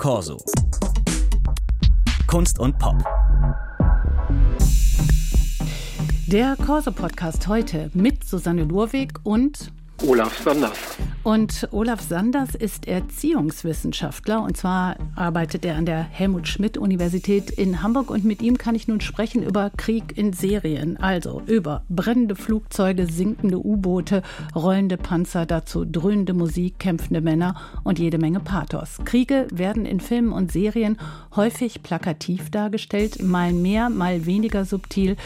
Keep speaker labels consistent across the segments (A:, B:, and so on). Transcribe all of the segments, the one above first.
A: Corso. Kunst und Pop.
B: Der Corso-Podcast heute mit Susanne Lurwig und
C: Olaf Sanders.
B: Und Olaf Sanders ist Erziehungswissenschaftler. Und zwar arbeitet er an der Helmut Schmidt Universität in Hamburg. Und mit ihm kann ich nun sprechen über Krieg in Serien, also über brennende Flugzeuge, sinkende U-Boote, rollende Panzer, dazu dröhnende Musik, kämpfende Männer und jede Menge Pathos. Kriege werden in Filmen und Serien häufig plakativ dargestellt, mal mehr, mal weniger subtil,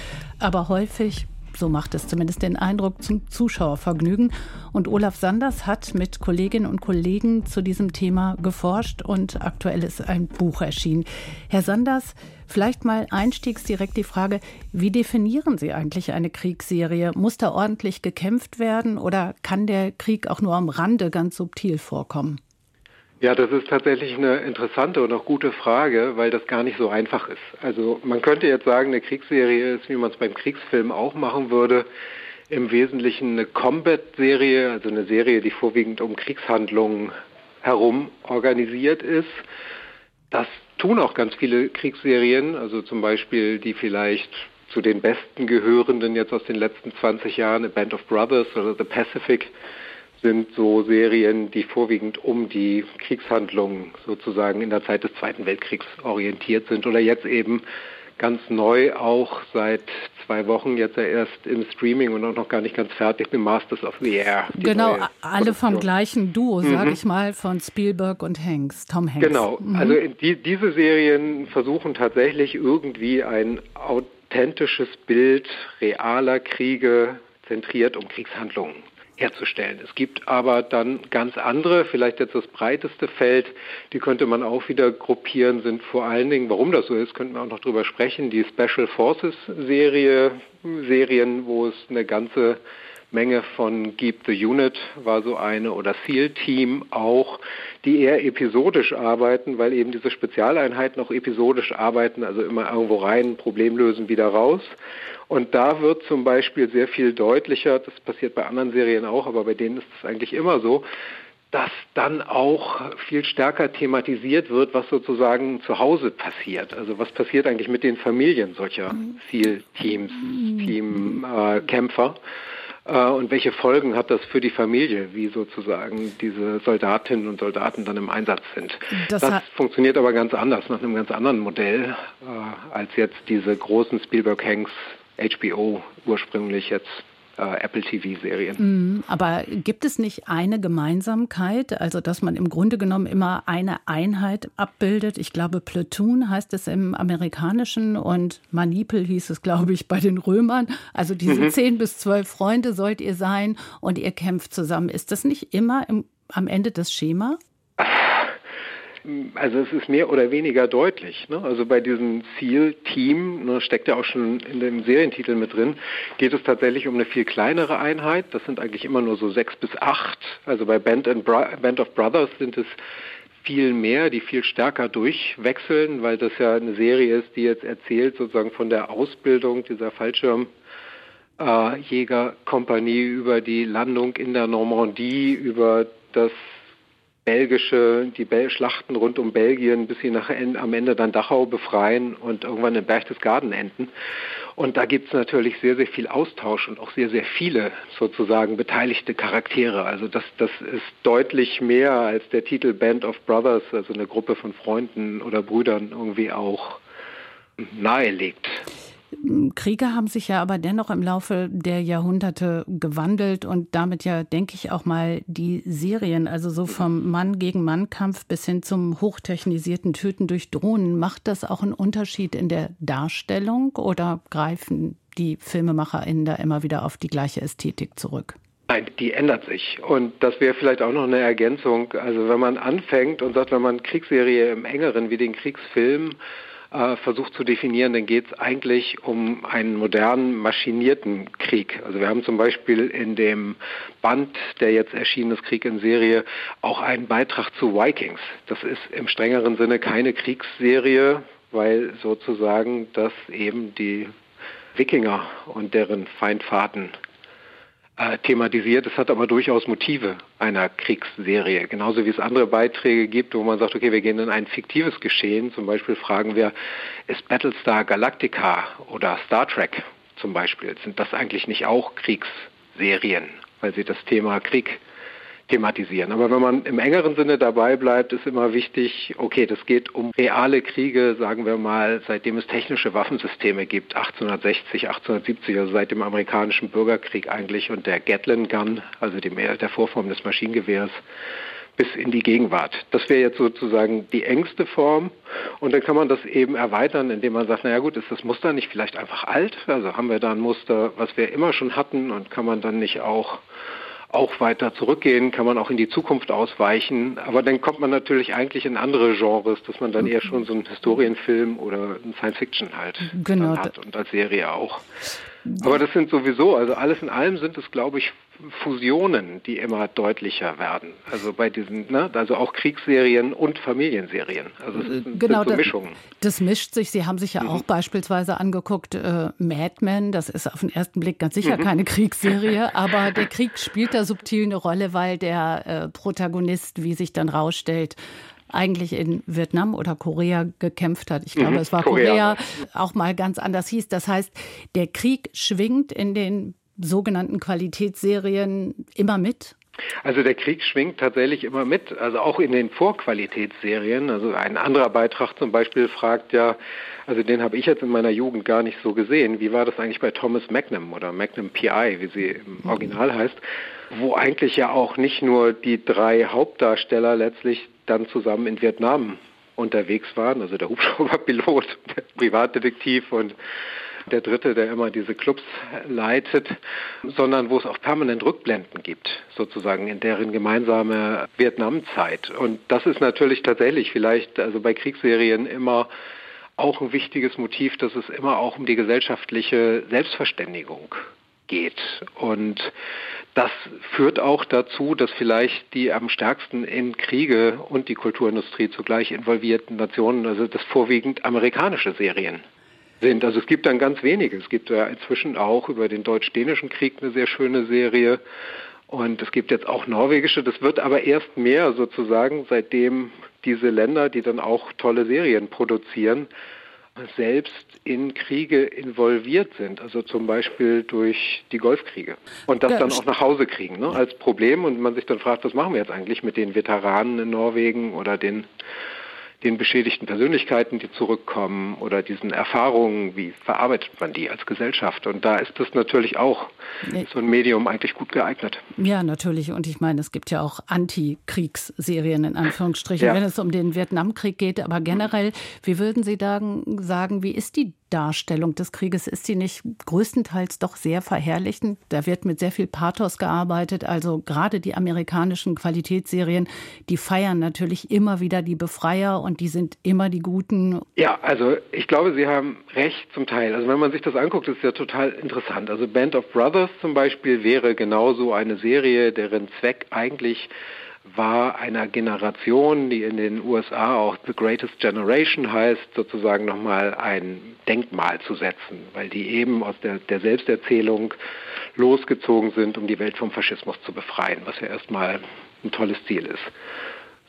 B: aber häufig so macht es zumindest den Eindruck zum Zuschauervergnügen. Und Olaf Sanders hat mit Kolleginnen und Kollegen zu diesem Thema geforscht und aktuell ist ein Buch erschienen. Herr Sanders, vielleicht mal einstiegs direkt die Frage, wie definieren Sie eigentlich eine Kriegsserie? Muss da ordentlich gekämpft werden oder kann der Krieg auch nur am Rande ganz subtil vorkommen?
C: Ja, das ist tatsächlich eine interessante und auch gute Frage, weil das gar nicht so einfach ist. Also man könnte jetzt sagen, eine Kriegsserie ist, wie man es beim Kriegsfilm auch machen würde, im Wesentlichen eine Combat-Serie, also eine Serie, die vorwiegend um Kriegshandlungen herum organisiert ist. Das tun auch ganz viele Kriegsserien, also zum Beispiel die vielleicht zu den besten gehörenden jetzt aus den letzten 20 Jahren, A Band of Brothers oder The Pacific, sind so Serien, die vorwiegend um die Kriegshandlungen sozusagen in der Zeit des Zweiten Weltkriegs orientiert sind oder jetzt eben ganz neu auch seit zwei Wochen jetzt ja erst im Streaming und auch noch gar nicht ganz fertig mit Masters of the Air.
B: Genau, alle vom gleichen Duo, mhm. sage ich mal, von Spielberg und Hanks, Tom Hanks.
C: Genau, mhm. also die, diese Serien versuchen tatsächlich irgendwie ein authentisches Bild realer Kriege zentriert um Kriegshandlungen herzustellen. Es gibt aber dann ganz andere, vielleicht jetzt das breiteste Feld, die könnte man auch wieder gruppieren, sind vor allen Dingen, warum das so ist, könnten wir auch noch drüber sprechen, die Special Forces Serie, Serien, wo es eine ganze Menge von Keep the Unit war so eine oder SEAL Team auch, die eher episodisch arbeiten, weil eben diese Spezialeinheiten auch episodisch arbeiten, also immer irgendwo rein, Problem lösen, wieder raus. Und da wird zum Beispiel sehr viel deutlicher, das passiert bei anderen Serien auch, aber bei denen ist es eigentlich immer so, dass dann auch viel stärker thematisiert wird, was sozusagen zu Hause passiert. Also was passiert eigentlich mit den Familien solcher SEAL-Teams, Teamkämpfer. Äh, äh, und welche Folgen hat das für die Familie, wie sozusagen diese Soldatinnen und Soldaten dann im Einsatz sind? Das, das funktioniert aber ganz anders, nach einem ganz anderen Modell, äh, als jetzt diese großen Spielberg-Hanks HBO ursprünglich jetzt äh, Apple TV-Serien.
B: Mm, aber gibt es nicht eine Gemeinsamkeit, also dass man im Grunde genommen immer eine Einheit abbildet? Ich glaube, Platoon heißt es im Amerikanischen und Manipel hieß es, glaube ich, bei den Römern. Also diese mhm. zehn bis zwölf Freunde sollt ihr sein und ihr kämpft zusammen. Ist das nicht immer im, am Ende das Schema?
C: Also es ist mehr oder weniger deutlich. Ne? Also bei diesem Ziel-Team, ne, steckt ja auch schon in dem Serientitel mit drin, geht es tatsächlich um eine viel kleinere Einheit. Das sind eigentlich immer nur so sechs bis acht. Also bei Band, Band of Brothers sind es viel mehr, die viel stärker durchwechseln, weil das ja eine Serie ist, die jetzt erzählt sozusagen von der Ausbildung dieser Fallschirmjägerkompanie äh, über die Landung in der Normandie, über das belgische, die Bel Schlachten rund um Belgien, bis sie nach, am Ende dann Dachau befreien und irgendwann in Berchtesgaden enden. Und da gibt es natürlich sehr, sehr viel Austausch und auch sehr, sehr viele sozusagen beteiligte Charaktere. Also das, das ist deutlich mehr als der Titel Band of Brothers, also eine Gruppe von Freunden oder Brüdern irgendwie auch nahelegt.
B: Kriege haben sich ja aber dennoch im Laufe der Jahrhunderte gewandelt und damit ja, denke ich, auch mal die Serien, also so vom Mann gegen Mann Kampf bis hin zum hochtechnisierten Töten durch Drohnen. Macht das auch einen Unterschied in der Darstellung oder greifen die FilmemacherInnen da immer wieder auf die gleiche Ästhetik zurück?
C: Nein, die ändert sich. Und das wäre vielleicht auch noch eine Ergänzung. Also wenn man anfängt und sagt, wenn man Kriegsserie im engeren wie den Kriegsfilm äh, versucht zu definieren, dann geht es eigentlich um einen modernen maschinierten Krieg. Also wir haben zum Beispiel in dem Band, der jetzt erschienen ist, Krieg in Serie, auch einen Beitrag zu Vikings. Das ist im strengeren Sinne keine Kriegsserie, weil sozusagen das eben die Wikinger und deren Feindfahrten äh, thematisiert. Es hat aber durchaus Motive einer Kriegsserie. Genauso wie es andere Beiträge gibt, wo man sagt, okay, wir gehen in ein fiktives Geschehen. Zum Beispiel fragen wir, ist Battlestar Galactica oder Star Trek zum Beispiel, sind das eigentlich nicht auch Kriegsserien, weil sie das Thema Krieg thematisieren. Aber wenn man im engeren Sinne dabei bleibt, ist immer wichtig, okay, das geht um reale Kriege, sagen wir mal, seitdem es technische Waffensysteme gibt, 1860, 1870, also seit dem amerikanischen Bürgerkrieg eigentlich und der Gatling Gun, also dem, der Vorform des Maschinengewehrs, bis in die Gegenwart. Das wäre jetzt sozusagen die engste Form. Und dann kann man das eben erweitern, indem man sagt, naja gut, ist das Muster nicht vielleicht einfach alt? Also haben wir da ein Muster, was wir immer schon hatten und kann man dann nicht auch auch weiter zurückgehen, kann man auch in die Zukunft ausweichen. Aber dann kommt man natürlich eigentlich in andere Genres, dass man dann eher schon so einen Historienfilm oder einen Science-Fiction halt genau. hat und als Serie auch. Aber das sind sowieso, also alles in allem sind es, glaube ich, Fusionen, die immer deutlicher werden. Also bei diesen, ne, also auch Kriegsserien und Familienserien. Also es sind,
B: genau, sind so Mischungen. Das, das, mischt sich. Sie haben sich ja mhm. auch beispielsweise angeguckt, äh, Mad Men, das ist auf den ersten Blick ganz sicher mhm. keine Kriegsserie, aber der Krieg spielt da subtil eine Rolle, weil der äh, Protagonist, wie sich dann rausstellt, eigentlich in Vietnam oder Korea gekämpft hat. Ich glaube, mhm, es war Korea, Korea, auch mal ganz anders hieß. Das heißt, der Krieg schwingt in den sogenannten Qualitätsserien immer mit?
C: Also der Krieg schwingt tatsächlich immer mit, also auch in den Vorqualitätsserien. Also ein anderer Beitrag zum Beispiel fragt ja, also den habe ich jetzt in meiner Jugend gar nicht so gesehen. Wie war das eigentlich bei Thomas Magnum oder Magnum PI, wie sie im Original heißt, wo eigentlich ja auch nicht nur die drei Hauptdarsteller letztlich dann zusammen in Vietnam unterwegs waren, also der Hubschrauberpilot, der Privatdetektiv und der Dritte, der immer diese Clubs leitet, sondern wo es auch permanent Rückblenden gibt, sozusagen in deren gemeinsame Vietnamzeit. Und das ist natürlich tatsächlich vielleicht, also bei Kriegsserien immer auch ein wichtiges Motiv, dass es immer auch um die gesellschaftliche Selbstverständigung geht. Und das führt auch dazu, dass vielleicht die am stärksten in Kriege und die Kulturindustrie zugleich involvierten Nationen, also das vorwiegend amerikanische Serien sind. Also es gibt dann ganz wenige. Es gibt ja inzwischen auch über den deutsch-dänischen Krieg eine sehr schöne Serie. Und es gibt jetzt auch norwegische. Das wird aber erst mehr sozusagen, seitdem diese Länder, die dann auch tolle Serien produzieren, selbst in Kriege involviert sind, also zum Beispiel durch die Golfkriege und das dann auch nach Hause kriegen ne, als Problem und man sich dann fragt, was machen wir jetzt eigentlich mit den Veteranen in Norwegen oder den den beschädigten Persönlichkeiten, die zurückkommen oder diesen Erfahrungen, wie verarbeitet man die als Gesellschaft? Und da ist das natürlich auch so ein Medium eigentlich gut geeignet.
B: Ja, natürlich. Und ich meine, es gibt ja auch Anti-Kriegsserien in Anführungsstrichen, ja. wenn es um den Vietnamkrieg geht. Aber generell, wie würden Sie sagen, wie ist die Darstellung des Krieges ist sie nicht größtenteils doch sehr verherrlichend. Da wird mit sehr viel Pathos gearbeitet. Also gerade die amerikanischen Qualitätsserien, die feiern natürlich immer wieder die Befreier und die sind immer die Guten.
C: Ja, also ich glaube, Sie haben recht zum Teil. Also wenn man sich das anguckt, ist es ja total interessant. Also Band of Brothers zum Beispiel wäre genauso eine Serie, deren Zweck eigentlich war einer Generation, die in den USA auch The Greatest Generation heißt, sozusagen nochmal ein Denkmal zu setzen, weil die eben aus der, der Selbsterzählung losgezogen sind, um die Welt vom Faschismus zu befreien, was ja erstmal ein tolles Ziel ist.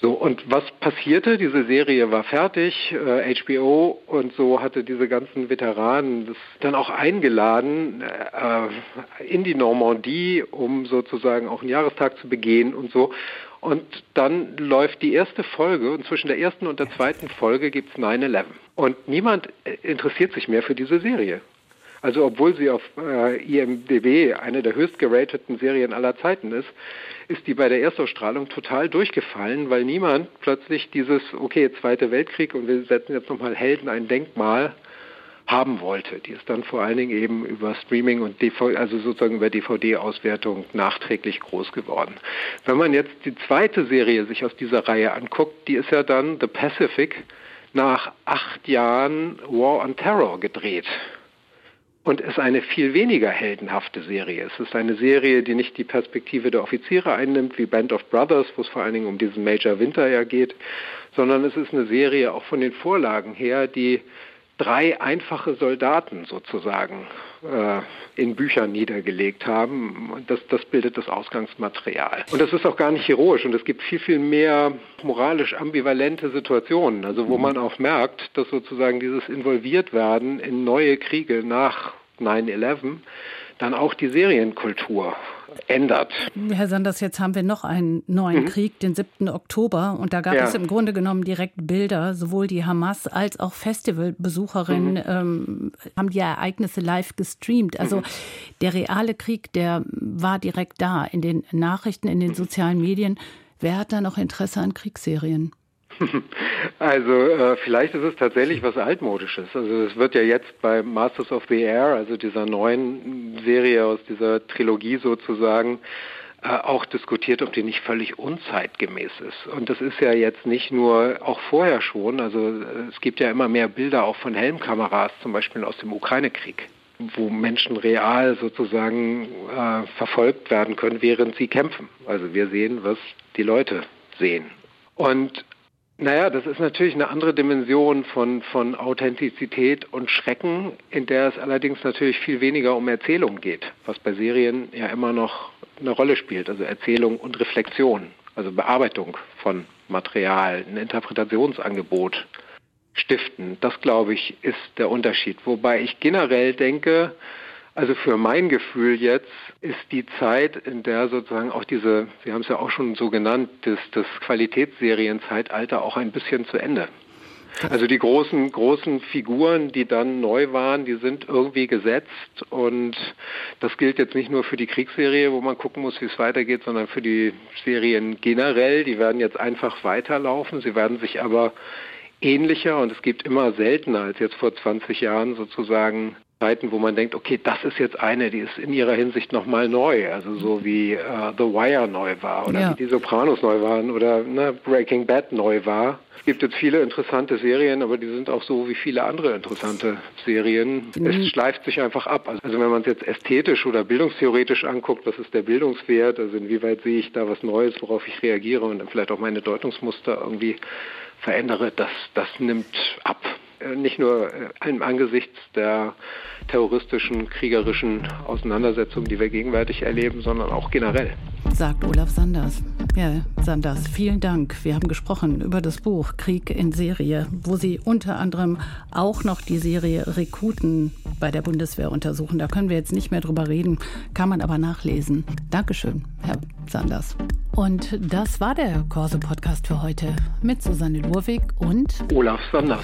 C: So, und was passierte? Diese Serie war fertig, äh, HBO und so hatte diese ganzen Veteranen das dann auch eingeladen äh, in die Normandie, um sozusagen auch einen Jahrestag zu begehen und so. Und dann läuft die erste Folge und zwischen der ersten und der zweiten Folge gibt es 9-11. Und niemand äh, interessiert sich mehr für diese Serie. Also obwohl sie auf äh, IMDB eine der höchst gerateten Serien aller Zeiten ist, ist die bei der Erstausstrahlung total durchgefallen, weil niemand plötzlich dieses, okay, Zweite Weltkrieg und wir setzen jetzt nochmal Helden ein Denkmal haben wollte. Die ist dann vor allen Dingen eben über Streaming und DVD, also sozusagen über DVD-Auswertung nachträglich groß geworden. Wenn man jetzt die zweite Serie sich aus dieser Reihe anguckt, die ist ja dann The Pacific nach acht Jahren War on Terror gedreht und ist eine viel weniger heldenhafte Serie. Es ist eine Serie, die nicht die Perspektive der Offiziere einnimmt, wie Band of Brothers, wo es vor allen Dingen um diesen Major Winter ja geht, sondern es ist eine Serie auch von den Vorlagen her, die drei einfache Soldaten sozusagen äh, in Büchern niedergelegt haben. Und das, das bildet das Ausgangsmaterial. Und das ist auch gar nicht heroisch. Und es gibt viel, viel mehr moralisch ambivalente Situationen, also wo man auch merkt, dass sozusagen dieses Involviertwerden in neue Kriege nach 9-11 dann auch die Serienkultur ändert.
B: Herr Sanders, jetzt haben wir noch einen neuen mhm. Krieg, den 7. Oktober. Und da gab ja. es im Grunde genommen direkt Bilder. Sowohl die Hamas als auch Festivalbesucherinnen mhm. ähm, haben die Ereignisse live gestreamt. Also mhm. der reale Krieg, der war direkt da in den Nachrichten, in den sozialen Medien. Wer hat da noch Interesse an Kriegsserien?
C: Also äh, vielleicht ist es tatsächlich was altmodisches. Also es wird ja jetzt bei Masters of the Air, also dieser neuen Serie aus dieser Trilogie sozusagen, äh, auch diskutiert, ob die nicht völlig unzeitgemäß ist. Und das ist ja jetzt nicht nur, auch vorher schon, also es gibt ja immer mehr Bilder auch von Helmkameras, zum Beispiel aus dem Ukraine-Krieg wo Menschen real sozusagen äh, verfolgt werden können, während sie kämpfen. Also wir sehen, was die Leute sehen. Und naja, das ist natürlich eine andere Dimension von, von Authentizität und Schrecken, in der es allerdings natürlich viel weniger um Erzählung geht, was bei Serien ja immer noch eine Rolle spielt, also Erzählung und Reflexion, also Bearbeitung von Material, ein Interpretationsangebot stiften. Das, glaube ich, ist der Unterschied. Wobei ich generell denke, also für mein Gefühl jetzt ist die Zeit, in der sozusagen auch diese, Sie haben es ja auch schon so genannt, das, das Qualitätsserienzeitalter auch ein bisschen zu Ende. Also die großen, großen Figuren, die dann neu waren, die sind irgendwie gesetzt und das gilt jetzt nicht nur für die Kriegsserie, wo man gucken muss, wie es weitergeht, sondern für die Serien generell. Die werden jetzt einfach weiterlaufen. Sie werden sich aber ähnlicher und es gibt immer seltener als jetzt vor 20 Jahren sozusagen Zeiten, wo man denkt, okay, das ist jetzt eine, die ist in ihrer Hinsicht nochmal neu, also so wie uh, The Wire neu war oder ja. wie die Sopranos neu waren oder ne, Breaking Bad neu war. Es gibt jetzt viele interessante Serien, aber die sind auch so wie viele andere interessante Serien. Mhm. Es schleift sich einfach ab. Also wenn man es jetzt ästhetisch oder bildungstheoretisch anguckt, was ist der Bildungswert, also inwieweit sehe ich da was Neues, worauf ich reagiere und dann vielleicht auch meine Deutungsmuster irgendwie verändere, das, das nimmt ab. Äh, nicht nur äh, im Angesichts der terroristischen, kriegerischen Auseinandersetzungen, die wir gegenwärtig erleben, sondern auch generell.
B: Sagt Olaf Sanders. Ja, Sanders, vielen Dank. Wir haben gesprochen über das Buch Krieg in Serie, wo Sie unter anderem auch noch die Serie Rekruten bei der Bundeswehr untersuchen. Da können wir jetzt nicht mehr drüber reden, kann man aber nachlesen. Dankeschön, Herr Sanders. Und das war der Corso-Podcast für heute mit Susanne Lurwig und
C: Olaf Sanders.